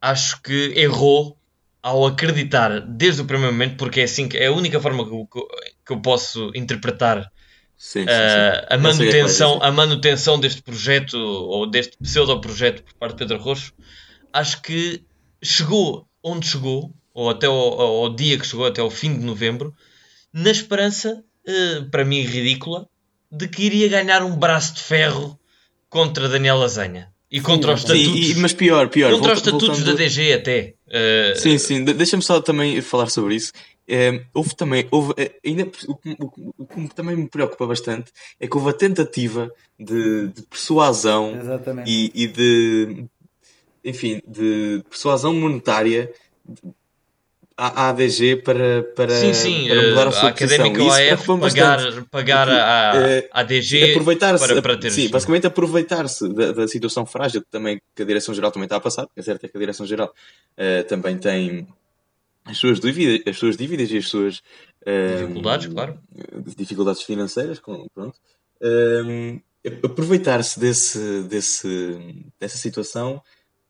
[SPEAKER 1] acho que errou ao acreditar desde o primeiro momento, porque é assim que é a única forma que, que eu posso interpretar sim, sim, sim. Uh, a, manutenção, a manutenção deste projeto ou deste pseudo-projeto por parte de Pedro Roxo. Acho que chegou onde chegou ou até ao, ao, dia que chegou, até ao fim de novembro, na esperança, uh, para mim ridícula, de que iria ganhar um braço de ferro contra Daniel Lasanha. E contra os estatutos. Sim,
[SPEAKER 2] mas pior, pior.
[SPEAKER 1] Contra os estatutos voltando... da DG até.
[SPEAKER 2] Uh... Sim, sim. Deixa-me só também falar sobre isso. Um, houve também, houve, ainda, o, o, o, que também me preocupa bastante é que houve a tentativa de, de persuasão e, e, de, enfim, de persuasão monetária a ADG para, para,
[SPEAKER 1] sim, sim, para mudar a sua a Académica OAF pagar, pagar a, a ADG
[SPEAKER 2] aproveitar-se,
[SPEAKER 1] para, para ter
[SPEAKER 2] sim, basicamente aproveitar-se da, da, situação frágil que, também, que a Direção-Geral também está a passar, é certo é que a Direção-Geral uh, também tem as suas dívidas, as suas dívidas e as suas
[SPEAKER 1] uh, dificuldades, claro.
[SPEAKER 2] Dificuldades financeiras, pronto. Uh, aproveitar-se desse, desse, dessa situação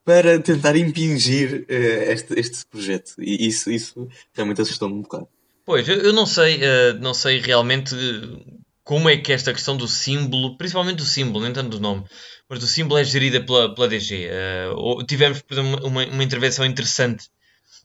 [SPEAKER 2] para tentar impingir uh, este, este projeto. E isso, isso realmente assustou-me um bocado.
[SPEAKER 1] Pois, eu não sei, uh, não sei realmente como é que esta questão do símbolo, principalmente do símbolo, nem tanto do nome, mas do símbolo é gerida pela, pela DG. Uh, tivemos, uma, uma intervenção interessante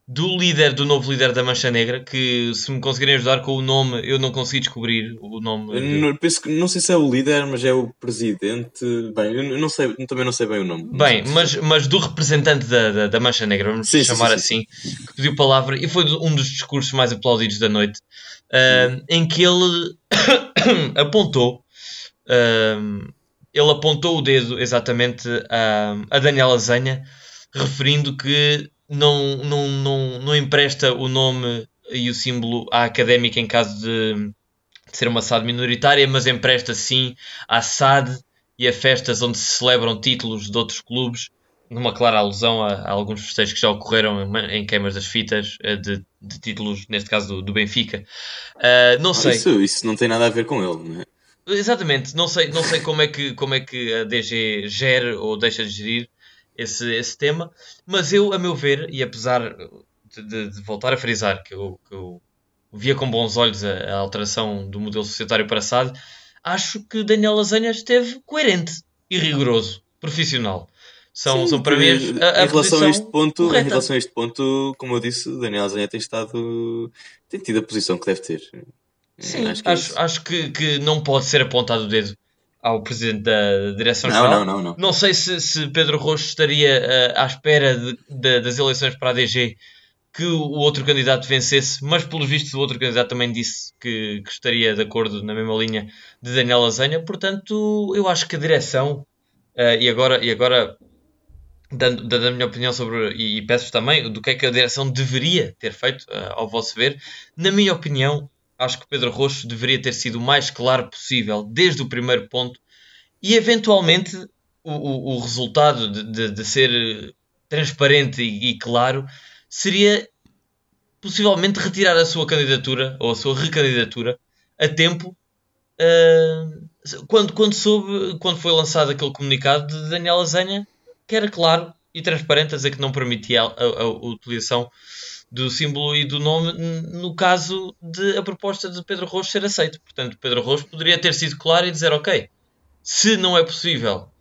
[SPEAKER 1] do líder, do novo líder da Mancha Negra, que se me conseguirem ajudar com o nome, eu não consegui descobrir o nome.
[SPEAKER 2] De... Não, penso que, não sei se é o líder, mas é o presidente. Bem, eu não sei, também não sei bem o nome.
[SPEAKER 1] Bem, mas, mas do representante da, da, da Mancha Negra, vamos sim, chamar sim, sim, assim, que pediu palavra e foi um dos discursos mais aplaudidos da noite, uh, em que ele apontou. Uh, ele apontou o dedo exatamente a, a Daniel Azanha, referindo que não, não, não, não empresta o nome e o símbolo à académica em caso de, de ser uma SAD minoritária, mas empresta sim à SAD e a festas onde se celebram títulos de outros clubes, numa clara alusão a, a alguns festejos que já ocorreram em, em queimas das fitas eh, de, de, títulos, neste caso do, do Benfica. Uh, não sei.
[SPEAKER 2] Isso, isso não tem nada a ver com ele, não é?
[SPEAKER 1] Exatamente, não sei, não sei como, é que, como é que a DG gere ou deixa de gerir esse, esse tema, mas eu, a meu ver, e apesar de, de voltar a frisar que eu, que eu, via com bons olhos a, a, alteração do modelo societário para SAD, acho que Daniel Lasanha esteve coerente e rigoroso, profissional. São, Sim, são para mim a, a em relação a este
[SPEAKER 2] ponto Em relação a este ponto, como eu disse, Daniel Lasanha tem estado tem tido a posição que deve ter.
[SPEAKER 1] Sim, acho, que, é acho, acho que, que não pode ser apontado o dedo ao presidente da Direção-Geral.
[SPEAKER 2] Não, não, não, não.
[SPEAKER 1] Não sei se, se Pedro Rocha estaria uh, à espera de, de, das eleições para a DG que o outro candidato vencesse, mas pelos vistos o outro candidato também disse que, que estaria de acordo na mesma linha de Daniel Lasanha, portanto eu acho que a direção, uh, e agora, e agora dando, dando a minha opinião sobre, e, e peço também, do que é que a direção deveria ter feito, uh, ao vosso ver, na minha opinião, acho que Pedro Roxo deveria ter sido o mais claro possível desde o primeiro ponto. E eventualmente o, o, o resultado de, de, de, ser transparente e, e, claro seria possivelmente retirar a sua candidatura ou a sua recandidatura a tempo uh, quando, quando soube, quando foi lançado aquele comunicado de Daniel Azanha que era claro e transparente a dizer que não permitia a, a, a utilização do símbolo e do nome no caso de a proposta de Pedro Rocha ser aceita. Portanto, Pedro Rocha poderia ter sido claro e dizer: Ok, se não é possível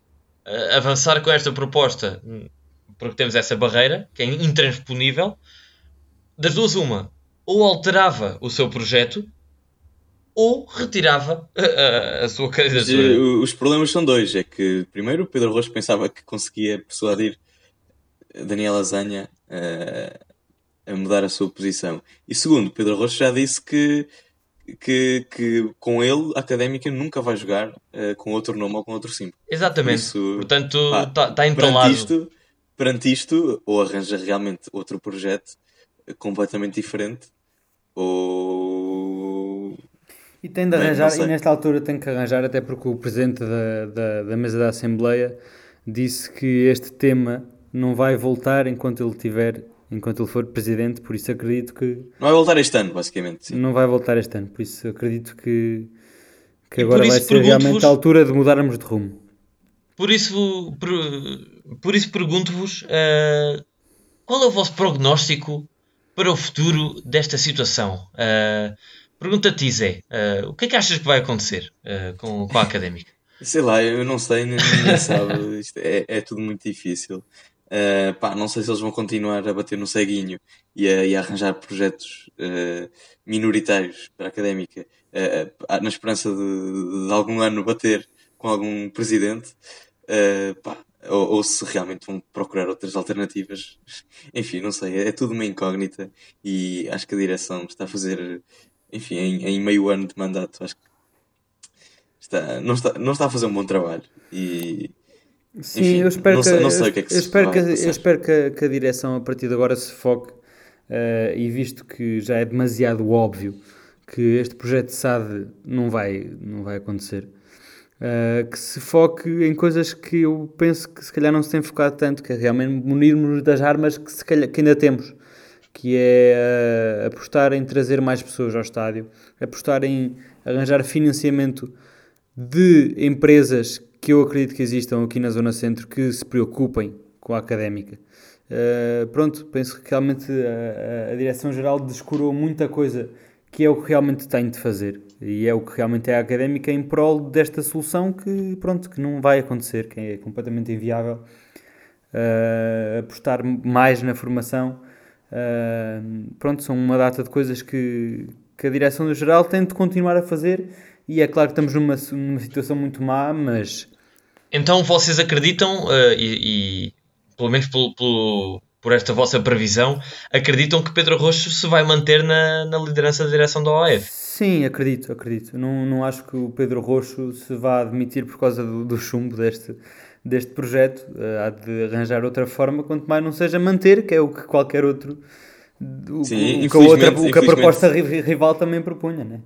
[SPEAKER 1] uh, avançar com esta proposta, hum, porque temos essa barreira que é intransponível, das duas, uma, ou alterava o seu projeto ou retirava a, a, a sua candidatura.
[SPEAKER 2] Mas, os problemas são dois: é que, primeiro, Pedro Rocha pensava que conseguia persuadir Daniela Zanha. Uh, a mudar a sua posição. E segundo, Pedro Rocha já disse que, que, que com ele a académica nunca vai jogar uh, com outro nome ou com outro símbolo.
[SPEAKER 1] Exatamente. Isso, Portanto, está tá entalado.
[SPEAKER 2] Perante isto, perante isto, ou arranja realmente outro projeto completamente diferente, ou.
[SPEAKER 3] E tem de arranjar, e nesta altura tem que arranjar, até porque o presidente da, da, da mesa da Assembleia disse que este tema não vai voltar enquanto ele tiver enquanto ele for presidente, por isso acredito que.
[SPEAKER 2] Não vai voltar este ano, basicamente.
[SPEAKER 3] Sim. Não vai voltar este ano, por isso acredito que, que agora vai ser realmente a altura de mudarmos de rumo.
[SPEAKER 1] Por isso, por, por isso pergunto-vos uh, qual é o vosso prognóstico para o futuro desta situação? Uh, Pergunta-te, Zé, uh, o que é que achas que vai acontecer com, com a académica?
[SPEAKER 2] Sei lá, eu não sei, ninguém sabe. Isto é, é tudo muito difícil. Uh, pá, não sei se eles vão continuar a bater no ceguinho e a, e a arranjar projetos uh, minoritários para a académica uh, na esperança de, de, algum ano bater com algum presidente, pá, ou, ou, se realmente vão procurar outras alternativas. Enfim, não sei, é, é tudo uma incógnita e acho que a direção está a fazer, enfim, em, em meio ano de mandato, acho que está, não, está, não está a fazer um bom trabalho e
[SPEAKER 3] Sim, Enfim, eu espero não, que, não sei o que é que eu espero que, eu espero que a, que a, direção a partir de agora se foque uh, e visto que já é demasiado óbvio que este projeto de SAD não vai, não vai acontecer, uh, que se foque em coisas que eu penso que se calhar não se tem focado tanto, que é realmente munirmos das armas que, se calhar, que ainda temos, que é uh, apostar em trazer mais pessoas ao estádio, apostar em arranjar financiamento de empresas que eu acredito que existam aqui na Zona Centro que se preocupem com a académica. Uh, pronto, penso que realmente a, a Direção-Geral descurou muita coisa que é o que realmente tem de fazer e é o que realmente é a académica em prol desta solução que, pronto, que não vai acontecer, que é completamente inviável. Uh, apostar mais na formação. Uh, pronto, são uma data de coisas que, que a Direção-Geral tem de continuar a fazer e é claro que estamos numa, numa situação muito má, mas.
[SPEAKER 1] Então vocês acreditam, uh, e, e, pelo menos por, por, por, esta vossa previsão, acreditam que Pedro Rocho se vai manter na, na liderança da direção da OAF?
[SPEAKER 3] Sim, acredito, acredito. Não, não acho que o Pedro Rocho se vá admitir por causa do, do chumbo deste, deste projeto. Uh, há de arranjar outra forma, quanto mais não seja manter, que é o que qualquer outro. O, Sim, o, que, a outra, o que a proposta rival também propunha, né?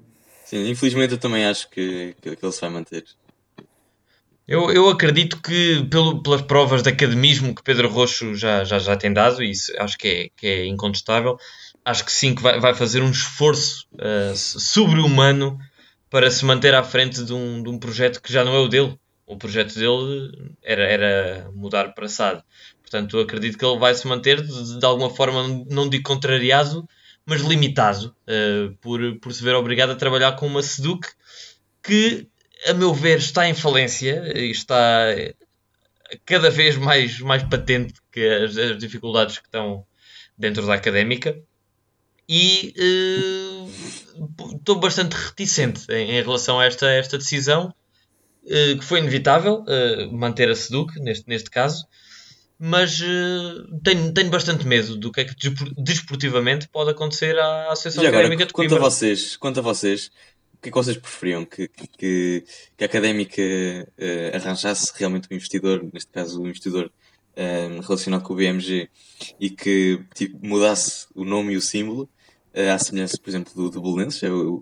[SPEAKER 2] Sim, infelizmente eu também acho que, que, que ele se vai manter.
[SPEAKER 1] Eu, eu acredito que, pelo, pelas provas de academismo que Pedro Roxo já, já, já tem dado, e isso acho que é, que é incontestável, acho que sim que vai, vai fazer um esforço uh, sobre-humano para se manter à frente de um, de um projeto que já não é o dele. O projeto dele era, era mudar para SAD. Portanto, eu acredito que ele vai se manter de, de alguma forma, não digo contrariado, mas limitado, uh, por, por se ver obrigado a trabalhar com uma Seduc que, a meu ver, está em falência e está cada vez mais, mais patente que as, as dificuldades que estão dentro da académica. E uh, estou bastante reticente em, em, relação a esta, esta decisão, uh, que foi inevitável manter a Seduc, neste, neste caso, mas uh, tenho, tenho bastante medo do que é que desportivamente pode acontecer à Associação
[SPEAKER 2] e agora, Académica de Coimbra. Quanto a vocês, quanto a vocês, que é que vocês preferiam? Que, que, que a Académica uh, arranjasse realmente um investidor, neste caso um investidor uh, relacionado com o BMG, e que tipo, mudasse o nome e o símbolo, uh, à semelhança, por exemplo, do, do Belenenses, é o,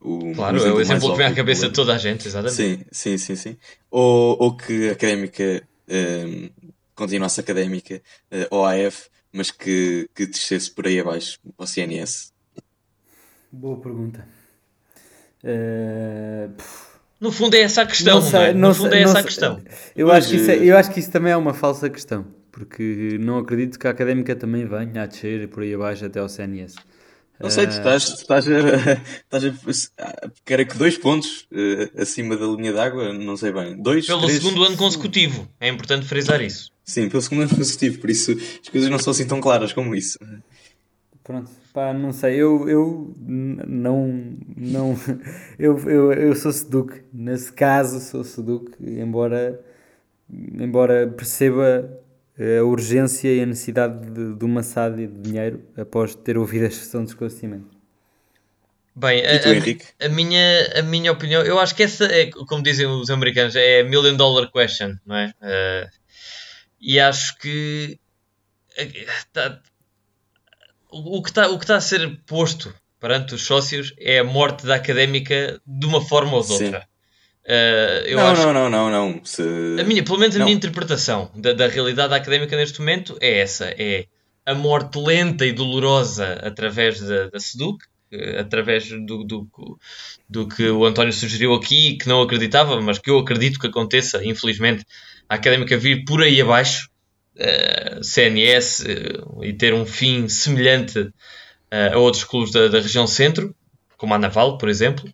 [SPEAKER 1] o, claro, é o exemplo que vem à cabeça de toda a gente, exatamente.
[SPEAKER 2] Sim, sim, sim. sim. Ou, ou que a Académica continuasse académica, uh, OAF, mas que, que descesse por aí abaixo, ao CNS?
[SPEAKER 3] Boa pergunta. Uh,
[SPEAKER 1] no fundo é essa a questão, não, sei, não, é? no fundo é essa a questão.
[SPEAKER 3] Eu acho, que isso é, eu acho que isso também é uma falsa questão, porque não acredito que a académica também venha a descer por aí abaixo até ao CNS.
[SPEAKER 2] Não sei, tu estás, estás, a, estás a. Quero que dois pontos uh, acima da linha d'água, não sei bem. Dois,
[SPEAKER 1] Pelo três... segundo ano consecutivo, é importante frisar isso.
[SPEAKER 2] Sim, pelo segundo ano consecutivo, por isso as coisas não são assim tão claras como isso.
[SPEAKER 3] Pronto, pá, não sei, eu, eu não, não, eu, eu, eu sou Seduc, nesse caso sou Seduc, embora, embora perceba a urgência e a necessidade de, de uma SAD de dinheiro após ter ouvido a sessão de esclarecimento.
[SPEAKER 1] Bem, a, a, a, minha, a minha opinião, eu acho que essa é, como dizem os americanos, é a million dollar question, não é? Uh, e acho que tá, o, que está, o que está a ser posto perante os sócios é a morte da académica de uma forma ou de outra.
[SPEAKER 2] Uh, não, acho... não, não, não, não, Se...
[SPEAKER 1] A minha, pelo menos a não. minha interpretação da, da realidade académica neste momento é essa: é a morte lenta e dolorosa através da, da SEDUC, eh, através do, do, do que o António sugeriu aqui, que não acreditava, mas que eu acredito que aconteça, infelizmente, a académica vir por aí abaixo, uh, CNS, uh, e ter um fim semelhante uh, a outros clubes da, da, região centro, como a Naval, por exemplo.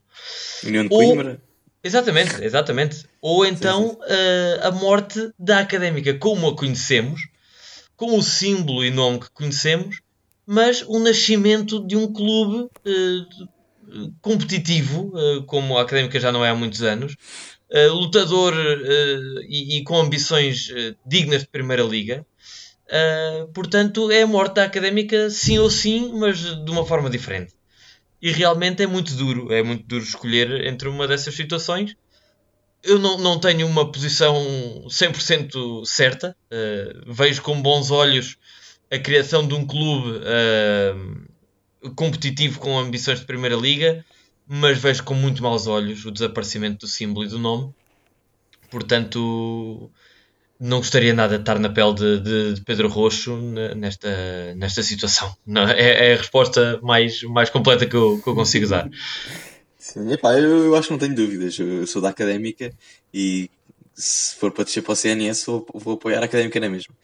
[SPEAKER 2] União de Coimbra.
[SPEAKER 1] Exatamente, exatamente. Ou então a morte da académica como a conhecemos, com o símbolo e nome que conhecemos, mas o nascimento de um clube competitivo, como a académica já não é há muitos anos, lutador e, e, com ambições dignas de Primeira Liga. portanto, é a morte da académica, sim ou sim, mas de uma forma diferente e realmente é muito duro, é muito duro escolher entre uma dessas situações. Eu não, não tenho uma posição 100% certa, uh, vejo com bons olhos a criação de um clube uh, competitivo com ambições de Primeira Liga, mas vejo com muito maus olhos o desaparecimento do símbolo e do nome. Portanto, não gostaria nada de estar na pele de, de, de Pedro Roxo nesta, nesta situação. Não, é, é, a resposta mais, mais completa que eu, que eu consigo dar.
[SPEAKER 2] Sim, epá, eu, eu acho que não tenho dúvidas. Eu, sou da académica e se for para descer para o CNS, vou, vou apoiar a académica na mesma.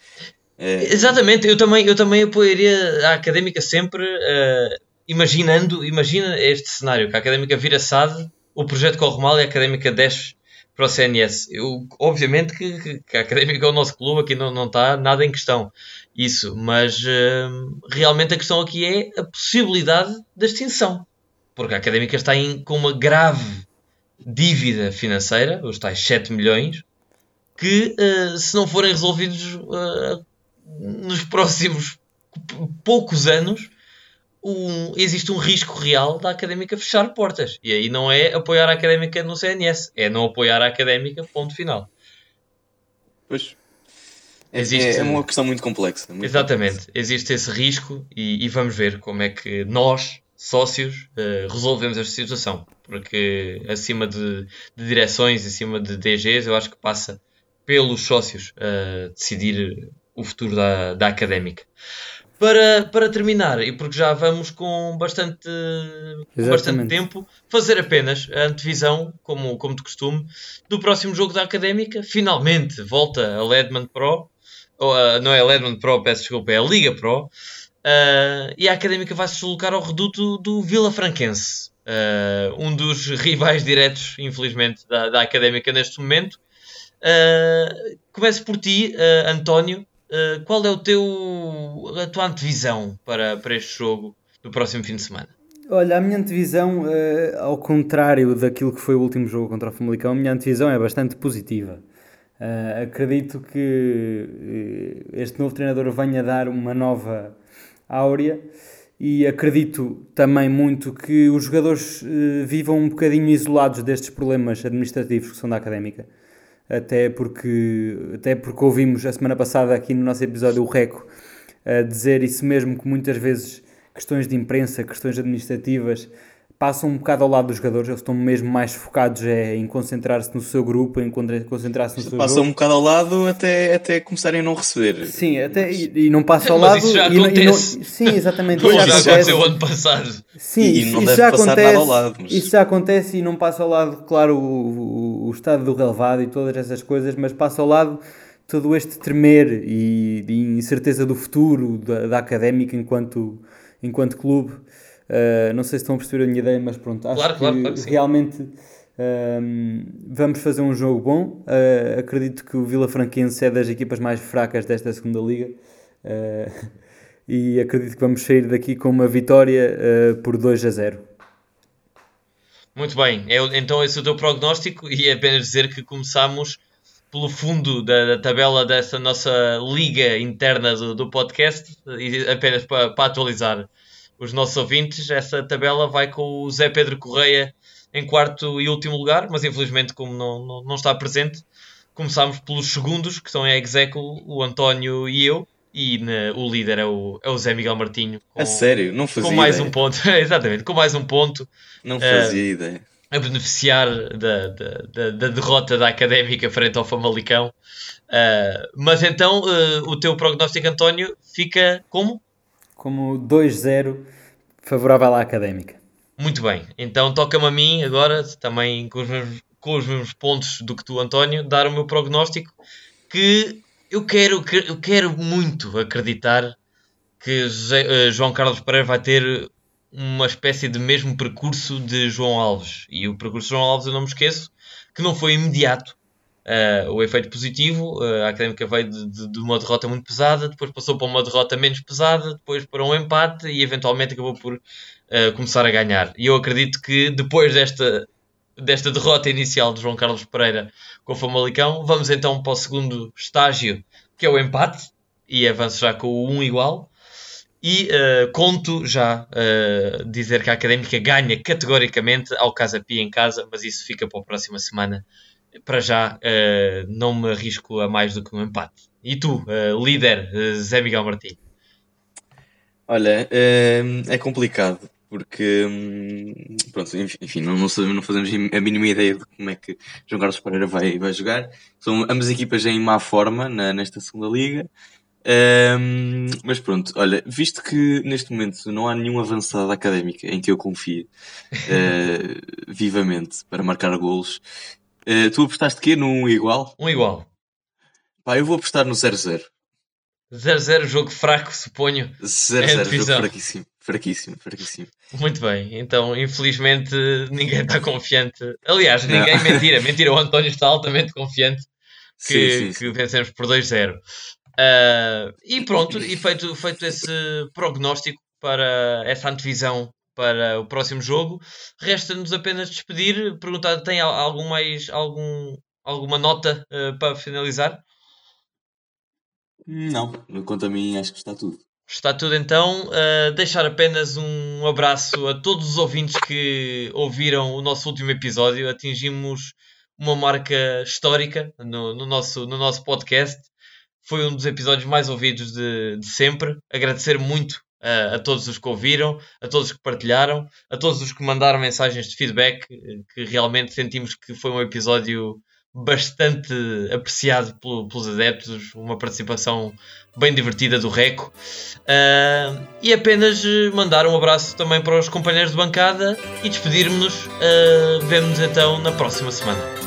[SPEAKER 1] É... Exatamente, eu também, eu também apoiaria a académica sempre, uh, imaginando, imagina este cenário: que a académica vira SAD, o projeto corre mal e a académica desce para o CNS. Eu, obviamente que, que a Académica é o nosso clube, aqui não, não está nada em questão isso, mas uh, realmente a questão aqui é a possibilidade da extinção, porque a Académica está em, com uma grave dívida financeira, os tais 7 milhões, que uh, se não forem resolvidos uh, nos próximos poucos anos, um, existe um risco real da académica fechar portas. E aí não é apoiar a académica no CNS, é não apoiar a académica, ponto final.
[SPEAKER 2] Pois. É, existe, é uma questão muito complexa. Muito
[SPEAKER 1] exatamente,
[SPEAKER 2] complexa.
[SPEAKER 1] existe esse risco e, e, vamos ver como é que nós, sócios, uh, resolvemos esta situação. Porque acima de, de, direções, acima de DGs, eu acho que passa pelos sócios uh, decidir o futuro da, da académica. Para, para terminar, e porque já vamos com bastante, com bastante tempo, fazer apenas a antevisão, como, como de costume, do próximo jogo da Académica. Finalmente volta a Ledman Pro, ou, não é a Ledman Pro, peço desculpa, é a Liga Pro. Uh, e a Académica vai se deslocar ao reduto do Vila Franquense, uh, um dos rivais diretos, infelizmente, da, da Académica neste momento. Uh, começo por ti, uh, António. Uh, qual é o teu, a tua antevisão para, para este jogo do próximo fim de semana?
[SPEAKER 3] Olha, a minha antevisão, uh, ao contrário daquilo que foi o último jogo contra o Famalicão, a minha antevisão é bastante positiva. Uh, acredito que este novo treinador venha dar uma nova áurea e acredito também muito que os jogadores vivam um bocadinho isolados destes problemas administrativos que são da académica até porque, até porque ouvimos a semana passada aqui no nosso episódio o Reco dizer isso mesmo, que muitas vezes questões de imprensa, questões administrativas passam um bocado ao lado dos jogadores, eles estão mesmo mais focados é, em concentrar-se no seu grupo, em concentrar-se no seu
[SPEAKER 2] Passam
[SPEAKER 3] jogo.
[SPEAKER 2] um bocado ao lado até, até começarem a não receber.
[SPEAKER 3] Sim, até, e, e não passa ao lado.
[SPEAKER 1] Mas isso já
[SPEAKER 3] e,
[SPEAKER 1] acontece.
[SPEAKER 3] E não, sim, exatamente.
[SPEAKER 1] Isso já, já aconteceu ano passado.
[SPEAKER 3] Sim, e, isso, isso já acontece. Lado, mas... Isso já acontece e não passa ao lado, claro, o, o, o estado do relevado e todas essas coisas, mas passa ao lado todo este tremer e, e incerteza do futuro da, da académica enquanto, enquanto clube. Uh, não sei se estão a perceber a minha ideia, mas pronto, acho
[SPEAKER 1] claro,
[SPEAKER 3] que,
[SPEAKER 1] claro, claro
[SPEAKER 3] realmente uh, vamos fazer um jogo bom. Uh, acredito que o Vila Franquense é das equipas mais fracas desta segunda liga e acredito que vamos sair daqui com uma vitória por 2 a 0.
[SPEAKER 1] Muito bem, é, então esse é o teu prognóstico e é apenas dizer que começamos pelo fundo da, da tabela dessa nossa liga interna do, do podcast, e apenas para, para atualizar os nossos ouvintes, essa tabela vai com o Zé Pedro Correia em quarto e último lugar, mas infelizmente, como não, não, não está presente, começámos pelos segundos, que são a Execo, o António e eu, e na, o líder é o, é o Zé Miguel Martinho.
[SPEAKER 2] Com, a sério? Não fazia
[SPEAKER 1] Com mais
[SPEAKER 2] ideia.
[SPEAKER 1] um ponto, exatamente, com mais um ponto.
[SPEAKER 2] Não fazia uh, ideia.
[SPEAKER 1] A beneficiar da, da, da, da, derrota da Académica frente ao Famalicão. Uh, mas então, uh, o teu prognóstico, António, fica como?
[SPEAKER 3] Como 2-0 favorável à Académica.
[SPEAKER 1] Muito bem, então toca-me a mim agora, também com os, mesmos, com os mesmos pontos do que tu, António, dar o meu prognóstico que eu quero, eu quero muito acreditar que uh, João Carlos Pereira vai ter uma espécie de mesmo percurso de João Alves. E o percurso de João Alves eu não me esqueço que não foi imediato. Uh, o efeito positivo, uh, a Académica veio de, de, de, uma derrota muito pesada, depois passou para uma derrota menos pesada, depois para um empate e eventualmente acabou por uh, começar a ganhar. E eu acredito que depois desta, desta derrota inicial de João Carlos Pereira com o Famalicão, vamos então para o segundo estágio, que é o empate, e avanço já com o 1 igual. E conto já dizer que a Académica ganha categoricamente ao Casa Pia em casa, mas isso fica para a próxima semana. Para já uh, não me arrisco a mais do que um empate. E tu, líder, Zé Miguel Martins?
[SPEAKER 2] Olha, é complicado porque hum, pronto, enfim, não, não, sabemos, não fazemos a mínima ideia de como é que João Carlos Pereira vai, vai jogar. São ambas equipas em má forma na, nesta segunda liga. Um, mas pronto, olha, visto que neste momento não há nenhum avançado académica em que eu confie uh, vivamente para marcar golos, uh, tu apostaste quê? Num igual?
[SPEAKER 1] Um igual.
[SPEAKER 2] Pá, eu vou apostar no 0-0.
[SPEAKER 1] 0-0, jogo fraco, suponho.
[SPEAKER 2] 0-0, jogo fraquíssimo. Fraquíssimo, fraquíssimo.
[SPEAKER 1] Muito bem, então infelizmente ninguém está confiante. Aliás, ninguém, não. mentira, mentira, o António está altamente confiante que, sim, sim, sim. que vencemos por 2-0. Uh, e pronto, e feito, feito esse prognóstico para essa antevisão para o próximo jogo, resta-nos apenas despedir. Perguntar, tem algum mais, algum, alguma nota uh, para finalizar?
[SPEAKER 2] Não, quanto a mim acho que está tudo.
[SPEAKER 1] Está tudo então. Uh, deixar apenas um abraço a todos os ouvintes que ouviram o nosso último episódio. Atingimos uma marca histórica no, no nosso, no nosso podcast. Foi um dos episódios mais ouvidos de, de sempre. Agradecer muito uh, a todos os que ouviram, a todos os que partilharam, a todos os que mandaram mensagens de feedback, que realmente sentimos que foi um episódio bastante apreciado pelo, pelos adeptos, uma participação bem divertida do Reco. Uh, e apenas mandar um abraço também para os companheiros de bancada e despedirmos-nos. Uh, Vemo-nos então na próxima semana.